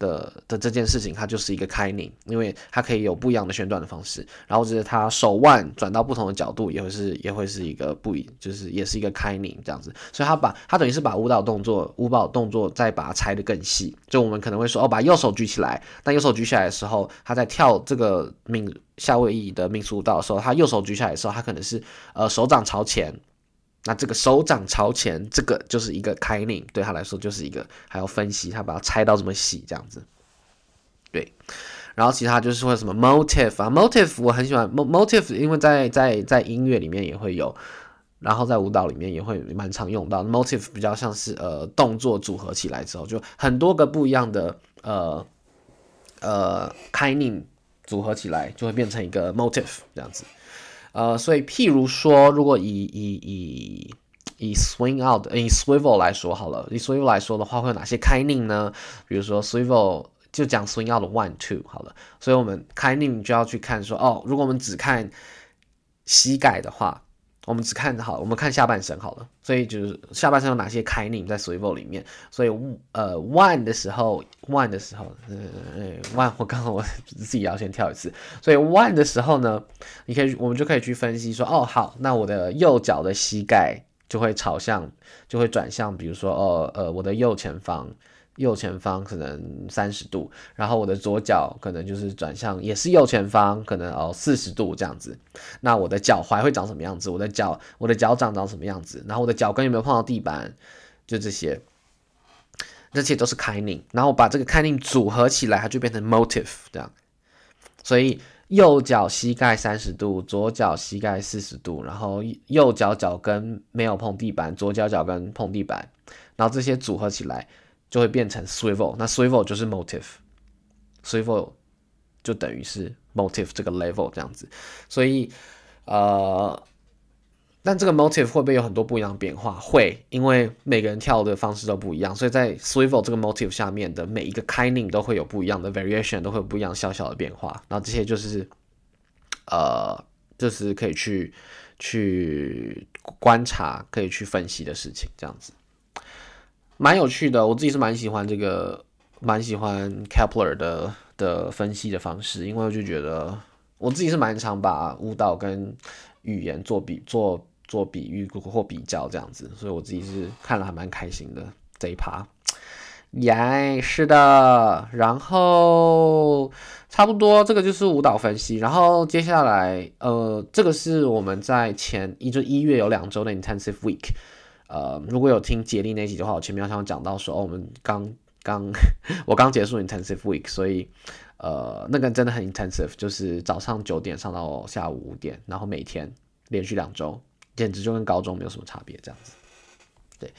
的的这件事情，它就是一个开拧因为它可以有不一样的旋转的方式，然后就是它手腕转到不同的角度，也会是也会是一个不一，就是也是一个开拧这样子，所以它把它等于是把舞蹈动作舞蹈动作再把它拆得更细，就我们可能会说哦，把右手举起来，但右手举起来的时候，他在跳这个命夏威夷的民俗舞蹈的时候，他右手举起来的时候，他可能是呃手掌朝前。那这个手掌朝前，这个就是一个 kind，对他来说就是一个还要分析，他把它拆到这么细这样子。对，然后其他就是会什么 motif 啊，motif 我很喜欢 motif，因为在在在音乐里面也会有，然后在舞蹈里面也会蛮常用到 motif，比较像是呃动作组合起来之后，就很多个不一样的呃呃 kind 组合起来，就会变成一个 motif 这样子。呃，所以譬如说，如果以以以以 swing out 以 swivel 来说好了，以 swivel 来说的话，会有哪些 keining 呢？比如说 swivel 就讲 swing out 的 one two 好了，所以我们 keining 就要去看说，哦，如果我们只看膝盖的话。我们只看好，我们看下半身好了，所以就是下半身有哪些 keining 在 swivel 里面，所以呃 one 的时候，one 的时候，呃 one 我刚刚 我自己要先跳一次，所以 one 的时候呢，你可以我们就可以去分析说，哦好，那我的右脚的膝盖就会朝向，就会转向，比如说哦呃我的右前方。右前方可能三十度，然后我的左脚可能就是转向，也是右前方，可能哦四十度这样子。那我的脚踝会长什么样子？我的脚，我的脚掌长什么样子？然后我的脚跟有没有碰到地板？就这些，这些都是 keining。然后把这个 keining 组合起来，它就变成 motif 这样。所以右脚膝盖三十度，左脚膝盖四十度，然后右脚脚跟没有碰地板，左脚脚跟碰地板，然后这些组合起来。就会变成 swivel，那 swivel 就是 motif，swivel 就等于是 motif 这个 level 这样子，所以呃，但这个 motif 会不会有很多不一样的变化？会，因为每个人跳的方式都不一样，所以在 swivel 这个 motif 下面的每一个 keining 都会有不一样的 variation，都会有不一样小小的变化。然后这些就是呃，就是可以去去观察、可以去分析的事情，这样子。蛮有趣的，我自己是蛮喜欢这个蛮喜欢 Kepler 的的分析的方式，因为我就觉得我自己是蛮常把舞蹈跟语言做比做做比喻或比较这样子，所以我自己是看了还蛮开心的这一趴。耶是的，然后差不多这个就是舞蹈分析，然后接下来呃，这个是我们在前一就一月有两周的 intensive week，呃，如果有听杰利那集的话，我前面好像讲到说，哦，我们刚刚 我刚结束 intensive week，所以呃，那个真的很 intensive，就是早上九点上到下午五点，然后每天连续两周，简直就跟高中没有什么差别这样子，对。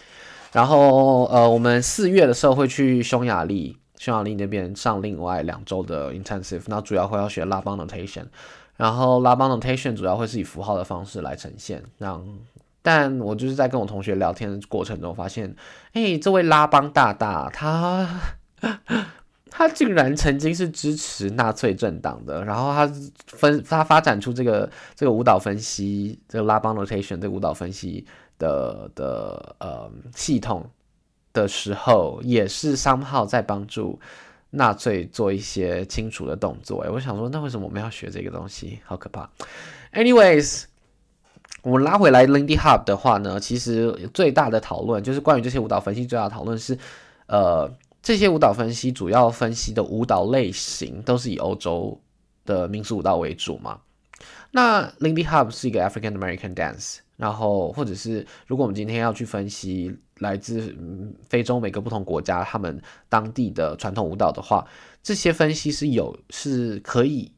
然后，呃，我们四月的时候会去匈牙利，匈牙利那边上另外两周的 intensive，那主要会要学拉邦 notation，然后拉邦 notation 主要会是以符号的方式来呈现。让，但我就是在跟我同学聊天的过程中发现，哎，这位拉邦大大，他他竟然曾经是支持纳粹政党的，然后他分他发展出这个这个舞蹈分析，这个拉邦 notation 这个舞蹈分析。的的呃系统的时候，也是 somehow 在帮助纳粹做一些清除的动作。哎，我想说，那为什么我们要学这个东西？好可怕。Anyways，我们拉回来 Lindy Hop 的话呢，其实最大的讨论就是关于这些舞蹈分析，最大的讨论是，呃，这些舞蹈分析主要分析的舞蹈类型都是以欧洲的民族舞蹈为主嘛。那 Lindy Hop 是一个 African American dance。然后，或者是如果我们今天要去分析来自非洲每个不同国家他们当地的传统舞蹈的话，这些分析是有是可以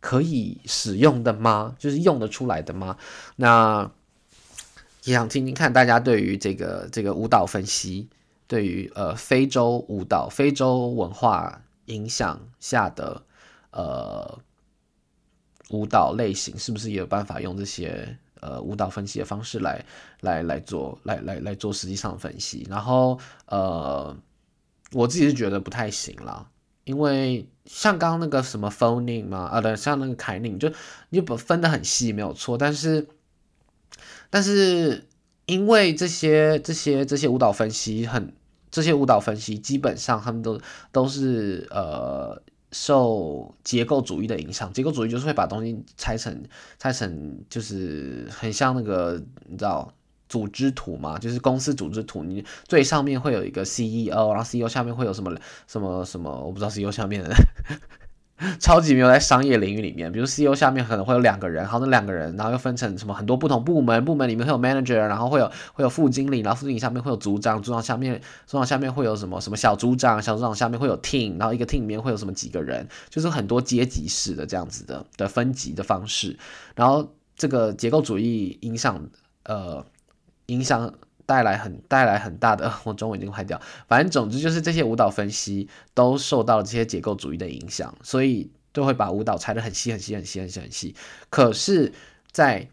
可以使用的吗？就是用得出来的吗？那也想听听看大家对于这个这个舞蹈分析，对于呃非洲舞蹈、非洲文化影响下的呃舞蹈类型，是不是也有办法用这些？呃，舞蹈分析的方式来来来做，来来来做实际上的分析。然后，呃，我自己是觉得不太行啦，因为像刚刚那个什么 phoning 嘛，啊，对，像那个 kining，就你不分得很细，没有错。但是，但是因为这些这些这些舞蹈分析很，这些舞蹈分析基本上他们都都是呃。受结构主义的影响，结构主义就是会把东西拆成拆成，就是很像那个你知道组织图嘛，就是公司组织图，你最上面会有一个 CEO，然后 CEO 下面会有什么什么什么，我不知道 CEO 下面的。超级没有在商业领域里面，比如 CEO 下面可能会有两个人，然后，那两个人，然后又分成什么很多不同部门，部门里面会有 manager，然后会有会有副经理，然后副经理下面会有组长，组长下面组长下面会有什么什么小组长，小组长下面会有 team，然后一个 team 里面会有什么几个人，就是很多阶级式的这样子的的分级的方式，然后这个结构主义影响呃影响。带来很带来很大的，我中文已经坏掉。反正总之就是这些舞蹈分析都受到了这些结构主义的影响，所以都会把舞蹈拆得很细很细很细很细很细。可是在，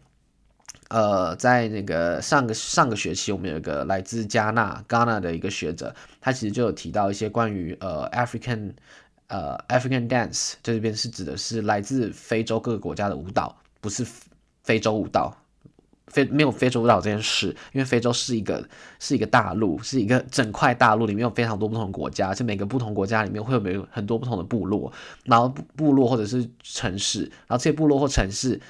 呃在那个上个上个学期，我们有一个来自加纳 Ghana 的一个学者，他其实就有提到一些关于呃 African 呃 African dance，这边是指的是来自非洲各个国家的舞蹈，不是非洲舞蹈。非没有非洲舞蹈这件事，因为非洲是一个是一个大陆，是一个整块大陆里面有非常多不同的国家，就每个不同国家里面会有没有很多不同的部落，然后部落或者是城市，然后这些部落或城市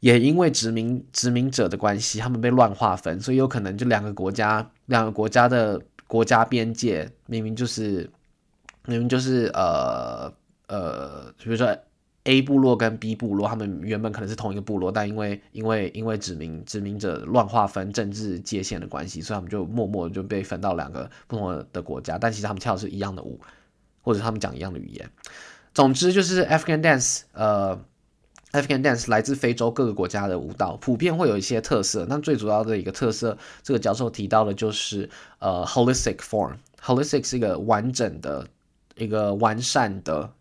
也因为殖民殖民者的关系，他们被乱划分，所以有可能就两个国家两个国家的国家边界明明就是明明就是呃呃，比如说。A 部落跟 B 部落，他们原本可能是同一个部落，但因为因为因为殖民殖民者乱划分政治界限的关系，所以他们就默默就被分到两个不同的国家。但其实他们跳的是一样的舞，或者他们讲一样的语言。总之就是 African dance，呃，African dance 来自非洲各个国家的舞蹈，普遍会有一些特色。那最主要的一个特色，这个教授提到的就是呃 holistic form。holistic 是一个完整的，一个完善的。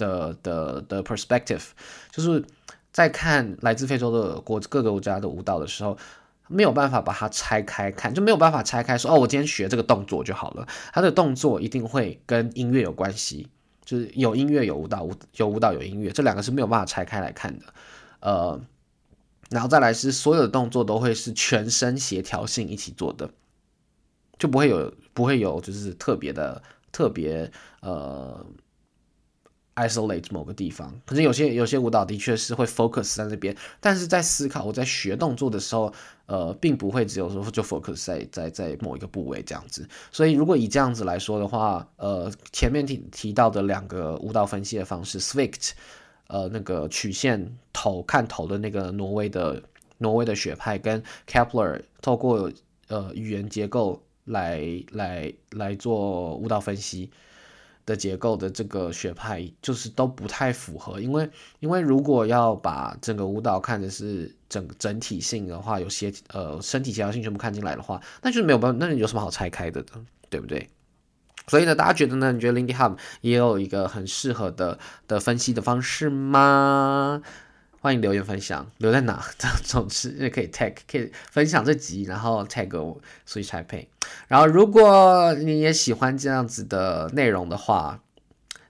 的的的 perspective，就是在看来自非洲的国各个国家的舞蹈的时候，没有办法把它拆开看，就没有办法拆开说哦，我今天学这个动作就好了。它的动作一定会跟音乐有关系，就是有音乐有舞蹈，有舞蹈有音乐，这两个是没有办法拆开来看的。呃，然后再来是所有的动作都会是全身协调性一起做的，就不会有不会有就是特别的特别呃 isolate 某个地方。可是有些有些舞蹈的确是会 focus 在那边，但是在思考我在学动作的时候，呃，并不会只有说就 focus 在在在某一个部位这样子。所以如果以这样子来说的话，呃，前面提提到的两个舞蹈分析的方式 Svikt 呃，那个曲线头看头的那个挪威的挪威的学派，跟 Kepler 透过呃语言结构来来来做舞蹈分析的结构的这个学派，就是都不太符合。因为因为如果要把整个舞蹈看的是整整体性的话，有些呃身体协调性全部看进来的话，那就没有办法，那你有什么好拆开的呢？对不对？所以呢，大家觉得呢？你觉得 Lindy Hop 也有一个很适合的的分析的方式吗？欢迎留言分享，留在哪？总之也可以 tag，可以分享这集，然后 tag 我所以才配。然后如果你也喜欢这样子的内容的话，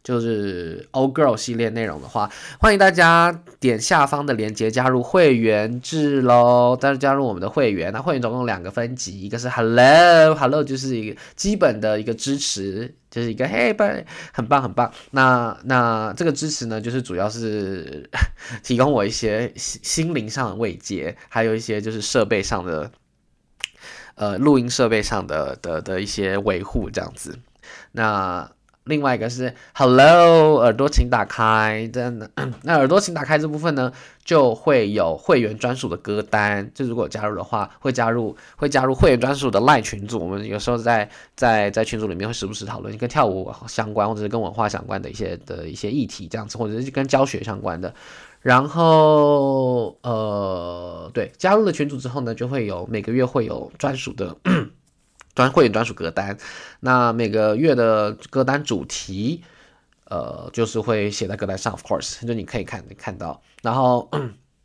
就是 Old Girl 系列内容的话，欢迎大家点下方的链接加入会员制喽！但是加入我们的会员，那会员总共两个分级，一个是 Hello Hello，就是一个基本的一个支持，就是一个 Hey 拜，很棒很棒。那那这个支持呢，就是主要是 提供我一些心心灵上的慰藉，还有一些就是设备上的，呃，录音设备上的的的一些维护这样子。那另外一个是 Hello，耳朵请打开。真的，那耳朵请打开这部分呢，就会有会员专属的歌单。就如果加入的话，会加入会加入会员专属的 LINE 群组。我们有时候在在在群组里面会时不时讨论跟跳舞相关或者是跟文化相关的一些的一些议题，这样子，或者是跟教学相关的。然后呃，对，加入了群组之后呢，就会有每个月会有专属的。专会员专属歌单，那每个月的歌单主题，呃，就是会写在歌单上，of course，就你可以看看到，然后，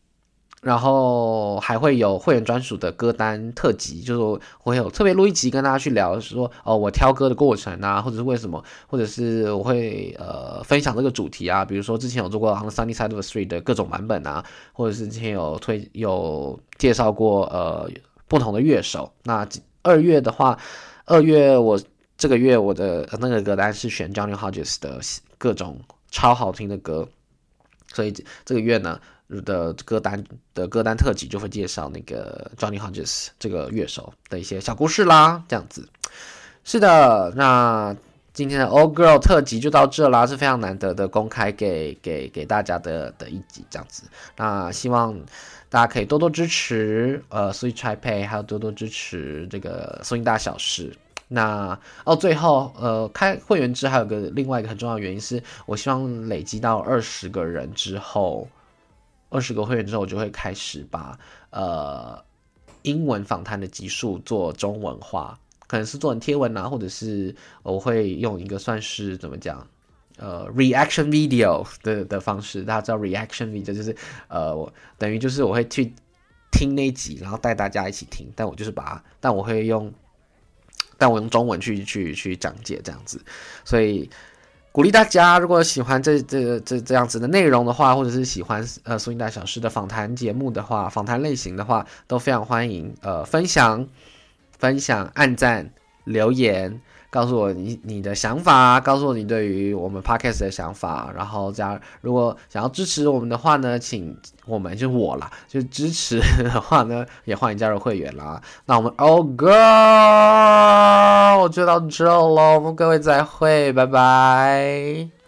然后还会有会员专属的歌单特辑，就是会有特别录一集跟大家去聊，说哦，我挑歌的过程啊，或者是为什么，或者是我会呃分享这个主题啊，比如说之前有做过《On the Sunny Side of the Street》的各种版本啊，或者是之前有推有介绍过呃不同的乐手，那。二月的话，二月我这个月我的那个歌单是选 Johnny Hodges 的各种超好听的歌，所以这个月呢的歌单的歌单特辑就会介绍那个 Johnny Hodges 这个乐手的一些小故事啦，这样子。是的，那今天的 Old Girl 特辑就到这啦，是非常难得的公开给给给大家的的一集这样子。那希望。大家可以多多支持，呃，Switch Taipei，还有多多支持这个松音大小事。那哦，最后，呃，开会员制还有个另外一个很重要原因是，我希望累积到二十个人之后，二十个会员之后，我就会开始把呃英文访谈的集数做中文化，可能是做成贴文啊，或者是我会用一个算是怎么讲？呃，reaction video 的的方式，大家知道 reaction video 就是，呃，我等于就是我会去听那集，然后带大家一起听，但我就是把，但我会用，但我用中文去去去讲解这样子，所以鼓励大家，如果喜欢这这这这样子的内容的话，或者是喜欢呃苏音大小事的访谈节目的话，访谈类型的话，都非常欢迎呃分享分享按赞留言。告诉我你你的想法，告诉我你对于我们 podcast 的想法，然后加如果想要支持我们的话呢，请我们就我啦，就支持的话呢，也欢迎加入会员啦。那我们，Oh Girl 就到这喽，我们各位再会，拜拜。